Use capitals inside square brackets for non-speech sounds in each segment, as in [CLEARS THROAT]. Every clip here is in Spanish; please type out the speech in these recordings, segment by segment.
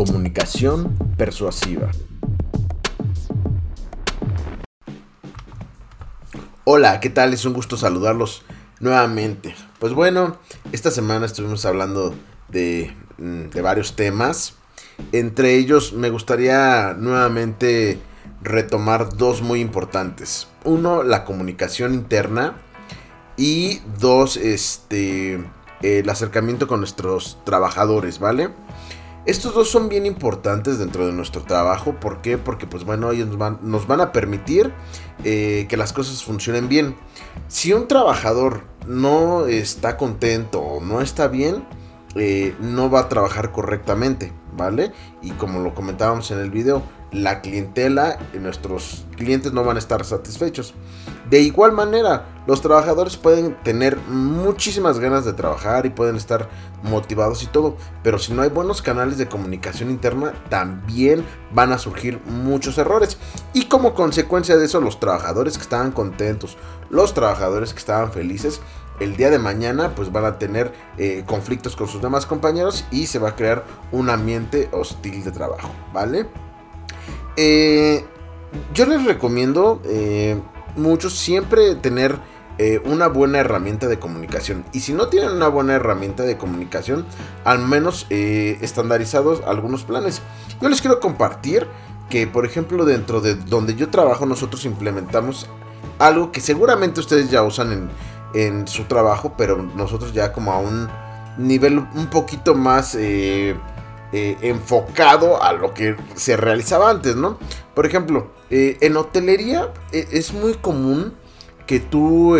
Comunicación persuasiva. Hola, ¿qué tal? Es un gusto saludarlos nuevamente. Pues bueno, esta semana estuvimos hablando de, mm, de varios temas. Entre ellos me gustaría nuevamente retomar dos muy importantes. Uno, la comunicación interna. Y dos, este, el acercamiento con nuestros trabajadores, ¿vale? Estos dos son bien importantes dentro de nuestro trabajo. ¿Por qué? Porque pues bueno, ellos nos van, a permitir eh, que las cosas funcionen bien. Si un trabajador no está contento o no está bien, eh, no va a trabajar correctamente, Y como lo comentábamos en el video, la clientela nuestros clientes no van a estar satisfechos. De igual manera, los trabajadores pueden tener muchísimas ganas de trabajar y pueden estar motivados y todo, pero si no hay buenos canales de comunicación interna, también van a surgir muchos errores. Y como consecuencia de eso, los trabajadores que estaban contentos, los trabajadores que estaban felices, el día de mañana pues van a tener eh, conflictos con sus demás compañeros y se va a crear un ambiente hostil de trabajo, ¿vale? Eh, yo les recomiendo eh, mucho siempre tener una buena herramienta de comunicación. Y si no tienen una buena herramienta de comunicación, al menos estandarizados algunos planes. Yo les quiero compartir que, por ejemplo, dentro de donde yo trabajo, nosotros implementamos algo que seguramente ustedes ya usan en, en su trabajo, pero nosotros ya como a un nivel un poquito más eh, eh, enfocado a lo que se realizaba antes, ¿no? Por ejemplo, eh, en hotelería es muy común que tú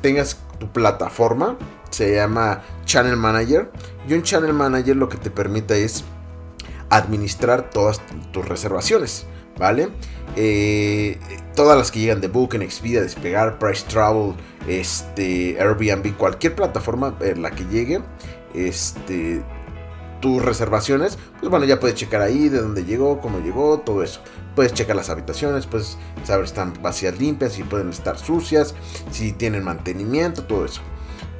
tengas tu plataforma, se llama Channel Manager, y un Channel Manager lo que te permite es administrar todas tus reservaciones, ¿vale? Todas las que llegan de Booking, Expedia, Despegar, Price Travel, este, Airbnb, cualquier plataforma en la que llegue, este, tus reservaciones, pues bueno, ya puedes checar ahí de dónde llegó, cómo llegó, todo eso. Puedes checar las habitaciones, puedes saber si están vacías, limpias, si pueden estar sucias, si tienen mantenimiento, todo eso.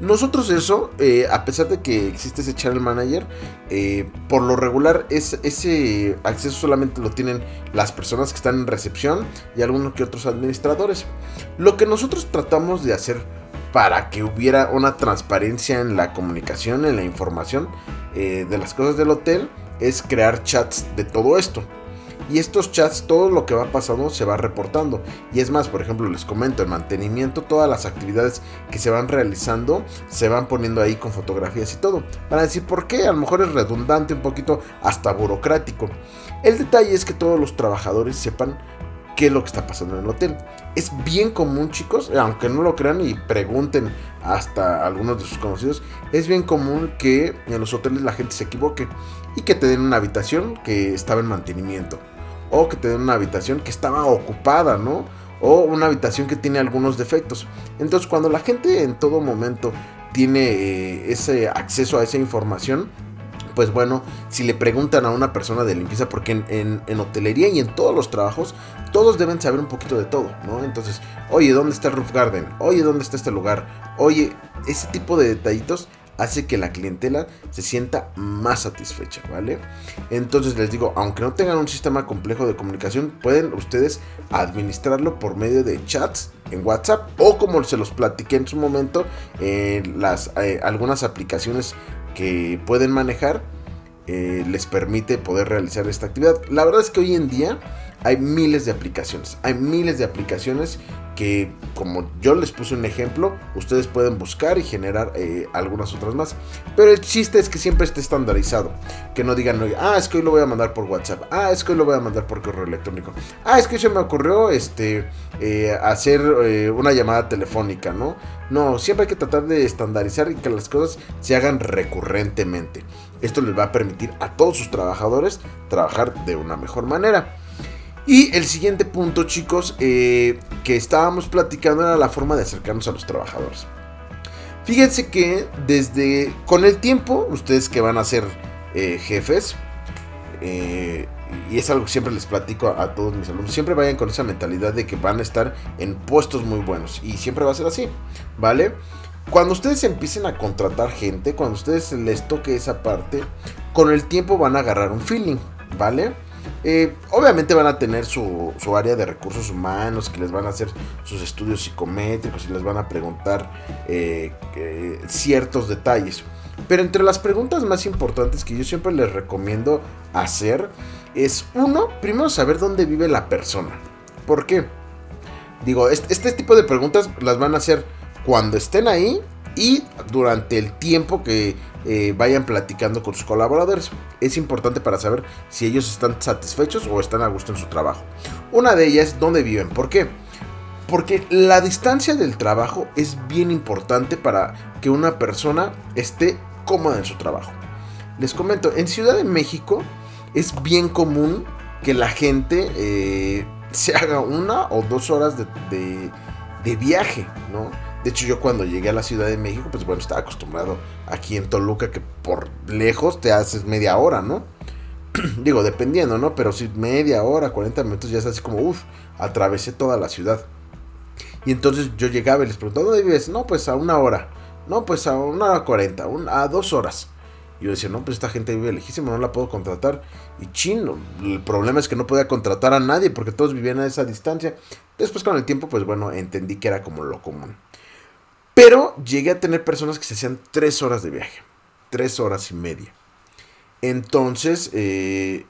Nosotros eso, eh, a pesar de que existe ese channel manager, eh, por lo regular es, ese acceso solamente lo tienen las personas que están en recepción y algunos que otros administradores. Lo que nosotros tratamos de hacer para que hubiera una transparencia en la comunicación, en la información eh, de las cosas del hotel, es crear chats de todo esto. Y estos chats, todo lo que va pasando se va reportando. Y es más, por ejemplo, les comento, el mantenimiento, todas las actividades que se van realizando, se van poniendo ahí con fotografías y todo. Para decir por qué, a lo mejor es redundante, un poquito hasta burocrático. El detalle es que todos los trabajadores sepan qué es lo que está pasando en el hotel. Es bien común, chicos, aunque no lo crean y pregunten hasta algunos de sus conocidos, es bien común que en los hoteles la gente se equivoque y que te den una habitación que estaba en mantenimiento o que te una habitación que estaba ocupada, ¿no? O una habitación que tiene algunos defectos. Entonces cuando la gente en todo momento tiene eh, ese acceso a esa información, pues bueno, si le preguntan a una persona de limpieza, porque en, en, hotelería y en todos los trabajos, todos deben saber un poquito de todo, ¿no? Entonces, oye, ¿dónde está el roof garden? Oye, ¿dónde está este lugar? Oye, ese tipo de detallitos hace que la clientela se sienta más satisfecha, ¿vale? Entonces les digo, aunque no tengan un sistema complejo de comunicación, pueden ustedes administrarlo por medio de chats en WhatsApp o como se los platiqué en su momento, en las, eh, algunas aplicaciones que pueden manejar eh, les permite poder realizar esta actividad. La verdad es que hoy en día hay miles de aplicaciones, hay miles de aplicaciones que como yo les puse un ejemplo, ustedes pueden buscar y generar eh, algunas otras más. Pero el chiste es que siempre esté estandarizado. Que no digan, ah, es que hoy lo voy a mandar por WhatsApp. Ah, es que hoy lo voy a mandar por correo electrónico. Ah, es que se me ocurrió este, eh, hacer eh, una llamada telefónica, ¿no? No, siempre hay que tratar de estandarizar y que las cosas se hagan recurrentemente. Esto les va a permitir a todos sus trabajadores trabajar de una mejor manera. Y el siguiente punto, chicos, eh, que estábamos platicando era la forma de acercarnos a los trabajadores. Fíjense que desde con el tiempo, ustedes que van a ser eh, jefes, eh, y es algo que siempre les platico a, todos mis alumnos, siempre vayan con esa mentalidad de que van a estar en puestos muy buenos. Y siempre va a ser así, ¿vale? Cuando ustedes empiecen a contratar gente, cuando ustedes les toque esa parte, con el tiempo van a agarrar un feeling. ¿vale? Eh, obviamente van a tener su, área de recursos humanos, que les van a hacer sus estudios psicométricos y les van a preguntar eh, ciertos detalles. Pero entre las preguntas más importantes que yo siempre les recomiendo hacer es, uno, primero saber dónde vive la persona. ¿Por qué? Digo, este tipo de preguntas las van a hacer cuando estén ahí y durante el tiempo que eh, vayan platicando con sus colaboradores. Es importante para saber si ellos están satisfechos o están a gusto en su trabajo. Una de ellas, ¿dónde viven? ¿Por qué? Porque la distancia del trabajo es bien importante para que una persona esté cómoda en su trabajo. Les comento, en Ciudad de México es bien común que la gente eh, se haga una o dos horas de, de viaje, ¿no? De hecho, yo cuando llegué a la Ciudad de México, pues bueno, estaba acostumbrado aquí en Toluca que por lejos te haces media hora, ¿no? [CLEARS THROAT] Digo, dependiendo, ¿no? Pero si media hora, 40 minutos ya es así como, uff, atravesé toda la ciudad. Y entonces yo llegaba y les preguntaba, ¿dónde vives? No, pues a una hora. No, pues a una hora cuarenta, a dos horas. Y yo decía, no, pues esta gente vive lejísimo, no la puedo contratar. Y chino, el problema es que no podía contratar a nadie porque todos vivían a esa distancia. Después con el tiempo, pues bueno, entendí que era como lo común. Pero llegué a tener personas que se hacían tres horas de viaje. Tres horas y media. Entonces, eh,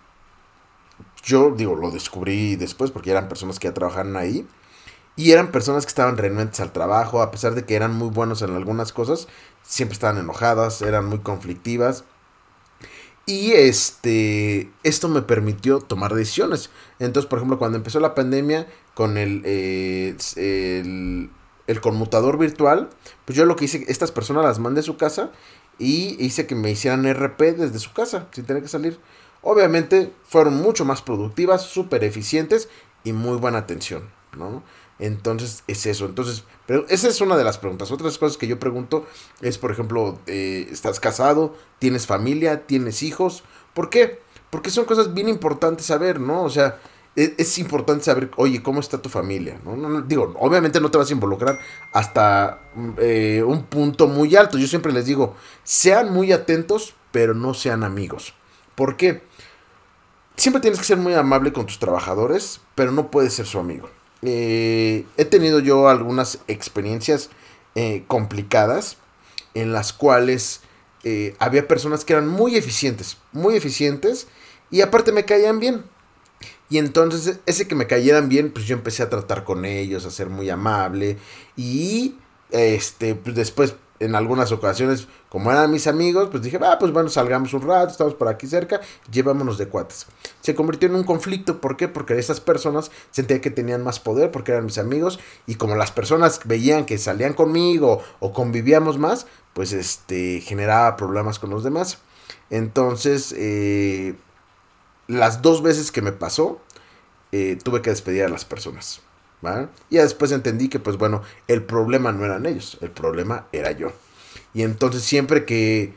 yo digo, lo descubrí después porque eran personas que ya trabajaban ahí. Y eran personas que estaban renuentes al trabajo, a pesar de que eran muy buenos en algunas cosas, siempre estaban enojadas, eran muy conflictivas. Y este, esto me permitió tomar decisiones. Entonces, por ejemplo, cuando empezó la pandemia, con el, eh, el el conmutador virtual, pues yo lo que hice, estas personas las mandé a su casa y hice que me hicieran RP desde su casa, sin tener que salir. Obviamente fueron mucho más productivas, súper eficientes y muy buena atención, ¿no? Entonces es eso. Entonces, pero esa es una de las preguntas. Otras cosas que yo pregunto es, por ejemplo, eh, ¿estás casado? ¿Tienes familia? ¿Tienes hijos? ¿Por qué? Porque son cosas bien importantes saber, ¿no? O sea, es, importante saber, oye, ¿cómo está tu familia? ¿No? digo, obviamente no te vas a involucrar hasta eh, un punto muy alto. Yo siempre les digo, sean muy atentos, pero no sean amigos. ¿Por qué? Siempre tienes que ser muy amable con tus trabajadores, pero no puedes ser su amigo. Eh, he tenido yo algunas experiencias eh, complicadas en las cuales había personas que eran muy eficientes, muy eficientes, y aparte me caían bien y entonces ese que me cayeran bien, pues yo empecé a tratar con ellos, a ser muy amable. Y este, pues después, en algunas ocasiones, como eran mis amigos, pues dije, ah, pues bueno, salgamos un rato, estamos por aquí cerca, llevámonos de cuates. Se convirtió en un conflicto, ¿por qué? Porque esas personas sentían que tenían más poder porque eran mis amigos y como las personas veían que salían conmigo o convivíamos más, pues este, generaba problemas con los demás. Entonces, eh, las dos veces que me pasó, eh, tuve que despedir a las personas. Y después entendí que, pues bueno, el problema no eran ellos, el problema era yo. Y entonces siempre que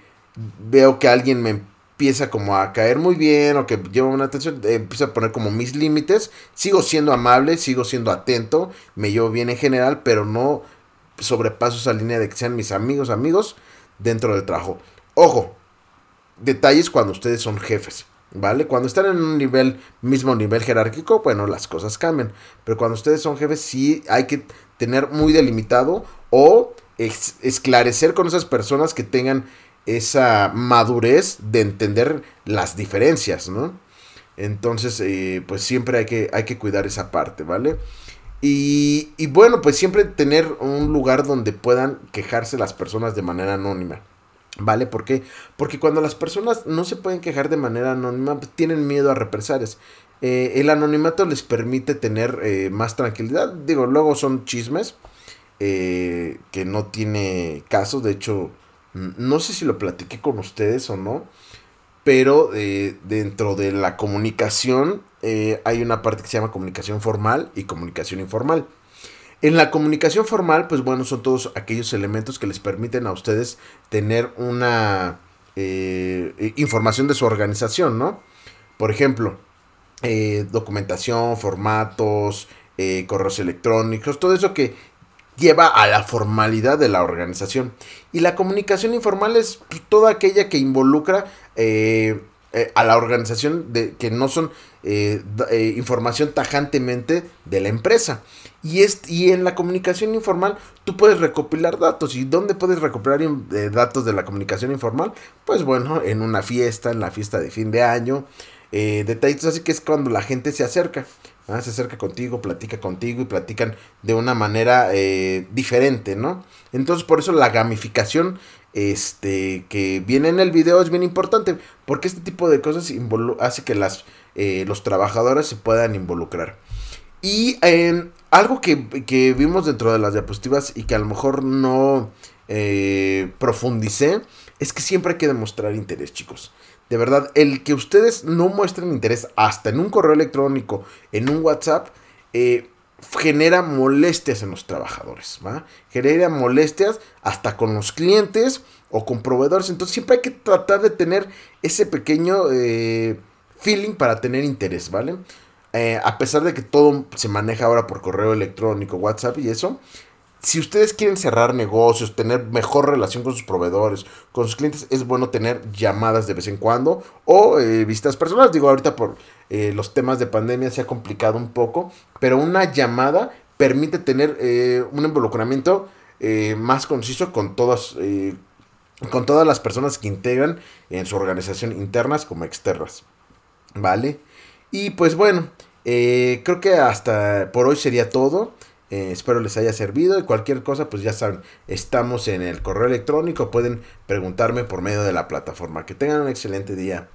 veo que alguien me empieza como a caer muy bien o que lleva una atención, eh, empiezo a poner como mis límites, sigo siendo amable, sigo siendo atento, me llevo bien en general, pero no sobrepaso esa línea de que sean mis amigos, amigos dentro del trabajo. Ojo, detalles cuando ustedes son jefes. ¿Vale? Cuando están en un nivel, mismo nivel jerárquico, bueno, las cosas cambian. Pero cuando ustedes son jefes, sí hay que tener muy delimitado o esclarecer con esas personas que tengan esa madurez de entender las diferencias, ¿no? Entonces, eh, pues siempre hay que, hay que cuidar esa parte, ¿vale? Y, y bueno, pues siempre tener un lugar donde puedan quejarse las personas de manera anónima. ¿Vale? ¿Por qué? Porque cuando las personas no se pueden quejar de manera anónima, pues, tienen miedo a represalias. Eh, el anonimato les permite tener eh, más tranquilidad. Digo, luego son chismes eh, que no tiene caso. De hecho, no sé si lo platiqué con ustedes o no. Pero dentro de la comunicación hay una parte que se llama comunicación formal y comunicación informal. En la comunicación formal, pues bueno, son todos aquellos elementos que les permiten a ustedes tener una eh, información de su organización, ¿no? Por ejemplo, eh, documentación, formatos, eh, correos electrónicos, todo eso que lleva a la formalidad de la organización. Y la comunicación informal es toda aquella que involucra eh, a la organización de que no son eh, eh, información tajantemente de la empresa. Y, es, y en la comunicación informal tú puedes recopilar datos. ¿Y dónde puedes recopilar datos de la comunicación informal? Pues bueno, en una fiesta, en la fiesta de fin de año. detallitos así que es cuando la gente se acerca. se acerca contigo, platica contigo y platican de una manera diferente, ¿no? Entonces por eso la gamificación este, que viene en el video es bien importante, porque este tipo de cosas hace que las, eh, los trabajadores se puedan involucrar. Y algo que, vimos dentro de las diapositivas y que a lo mejor no eh, profundicé, es que siempre hay que demostrar interés, chicos. De verdad, el que ustedes no muestren interés hasta en un correo electrónico, en un WhatsApp, eh, genera molestias en los trabajadores, ¿va? Genera molestias hasta con los clientes o con proveedores. Entonces siempre hay que tratar de tener ese pequeño eh, feeling para tener interés, ¿vale? Eh, a pesar de que todo se maneja ahora por correo electrónico, WhatsApp y eso, si ustedes quieren cerrar negocios, tener mejor relación con sus proveedores, con sus clientes, es bueno tener llamadas de vez en cuando o eh, visitas personales. Digo, ahorita por eh, los temas de pandemia se ha complicado un poco, pero una llamada permite tener eh, un involucramiento más conciso con todas, con todas las personas que integran en su organización internas como externas. ¿Vale? Y pues bueno, creo que hasta por hoy sería todo. Eh, espero les haya servido y cualquier cosa, pues ya saben, estamos en el correo electrónico, pueden preguntarme por medio de la plataforma. Que tengan un excelente día.